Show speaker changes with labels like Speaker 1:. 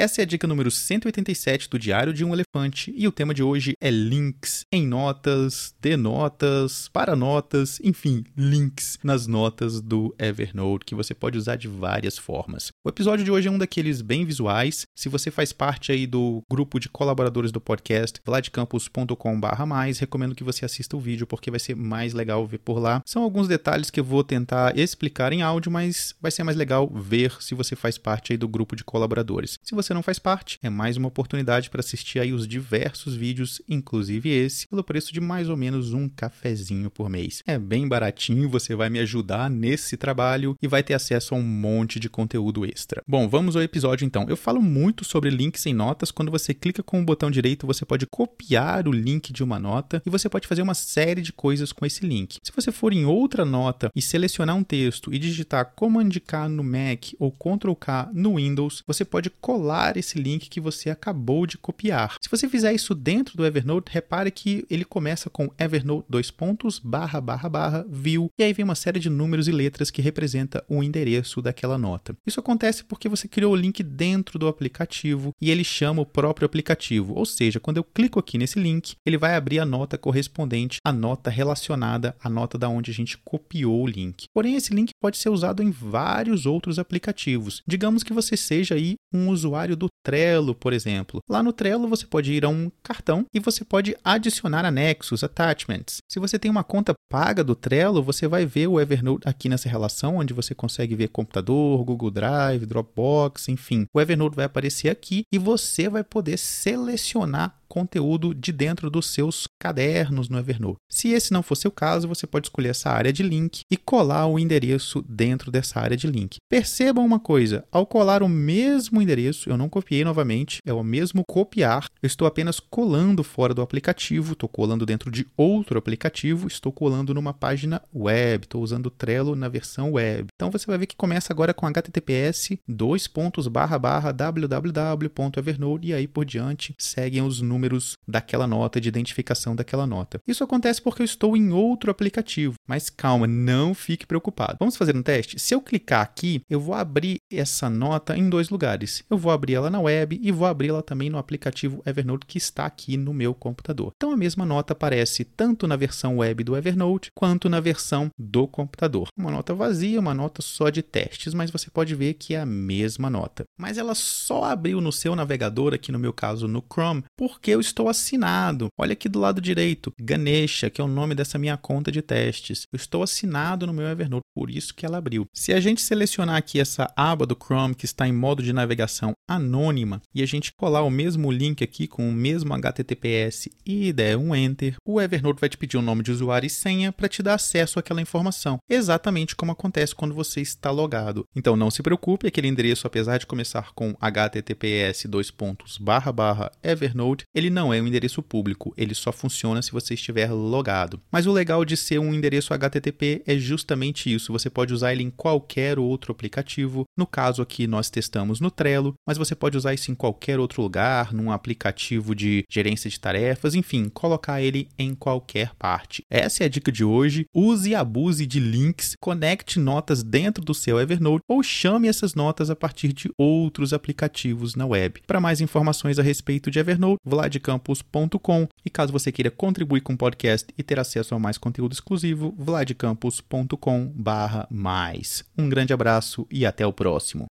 Speaker 1: Essa é a dica número 187 do Diário de um Elefante e o tema de hoje é links em notas, de notas, para notas, enfim, links nas notas do Evernote que você pode usar de várias formas. O episódio de hoje é um daqueles bem visuais. Se você faz parte aí do grupo de colaboradores do podcast, vladcampus.com/mais, recomendo que você assista o vídeo porque vai ser mais legal ver por lá. São alguns detalhes que eu vou tentar explicar em áudio, mas vai ser mais legal ver se você faz parte aí do grupo de colaboradores. Se você não faz parte, é mais uma oportunidade para assistir aí os diversos vídeos, inclusive esse, pelo preço de mais ou menos um cafezinho por mês. É bem baratinho, você vai me ajudar nesse trabalho e vai ter acesso a um monte de conteúdo extra. Bom, vamos ao episódio então. Eu falo muito sobre links em notas. Quando você clica com o botão direito, você pode copiar o link de uma nota e você pode fazer uma série de coisas com esse link. Se você for em outra nota e selecionar um texto e digitar Command K no Mac ou Ctrl K no Windows, você pode colar esse link que você acabou de copiar. Se você fizer isso dentro do Evernote, repare que ele começa com Evernote dois pontos barra barra barra view e aí vem uma série de números e letras que representa o endereço daquela nota. Isso acontece porque você criou o link dentro do aplicativo e ele chama o próprio aplicativo, ou seja, quando eu clico aqui nesse link, ele vai abrir a nota correspondente à nota relacionada à nota da onde a gente copiou o link. Porém, esse link pode ser usado em vários outros aplicativos. Digamos que você seja aí um usuário do Trello, por exemplo. Lá no Trello você pode ir a um cartão e você pode adicionar anexos, attachments. Se você tem uma conta paga do Trello, você vai ver o Evernote aqui nessa relação, onde você consegue ver computador, Google Drive, Dropbox, enfim. O Evernote vai aparecer aqui e você vai poder selecionar conteúdo de dentro dos seus cadernos no Evernote. Se esse não for seu caso, você pode escolher essa área de link e colar o endereço dentro dessa área de link. Percebam uma coisa, ao colar o mesmo endereço, eu não copiei novamente, é o mesmo copiar, eu estou apenas colando fora do aplicativo, estou colando dentro de outro aplicativo, estou colando numa página web, estou usando o Trello na versão web. Então você vai ver que começa agora com https dois pontos barra barra www.evernote e aí por diante seguem os números daquela nota, de identificação daquela nota. Isso acontece porque eu estou em outro aplicativo, mas calma, não fique preocupado. Vamos fazer um teste? Se eu clicar aqui, eu vou abrir essa nota em dois lugares. Eu vou abrir ela na web e vou abrir ela também no aplicativo Evernote que está aqui no meu computador. Então a mesma nota aparece tanto na versão web do Evernote quanto na versão do computador. Uma nota vazia, uma nota só de testes, mas você pode ver que é a mesma nota. Mas ela só abriu no seu navegador, aqui no meu caso no Chrome, porque porque eu estou assinado. Olha aqui do lado direito, Ganesha, que é o nome dessa minha conta de testes. Eu estou assinado no meu Evernote, por isso que ela abriu. Se a gente selecionar aqui essa aba do Chrome que está em modo de navegação anônima e a gente colar o mesmo link aqui com o mesmo HTTPS e der um Enter, o Evernote vai te pedir o um nome de usuário e senha para te dar acesso àquela informação, exatamente como acontece quando você está logado. Então não se preocupe, aquele endereço, apesar de começar com https Evernote, ele não é um endereço público, ele só funciona se você estiver logado. Mas o legal de ser um endereço HTTP é justamente isso, você pode usar ele em qualquer outro aplicativo. No caso aqui nós testamos no Trello, mas você pode usar isso em qualquer outro lugar, num aplicativo de gerência de tarefas, enfim, colocar ele em qualquer parte. Essa é a dica de hoje. Use e abuse de links, conecte notas dentro do seu Evernote ou chame essas notas a partir de outros aplicativos na web. Para mais informações a respeito de Evernote, Vlad vladcampus.com e caso você queira contribuir com o podcast e ter acesso a mais conteúdo exclusivo, vladcampus.com/mais. Um grande abraço e até o próximo.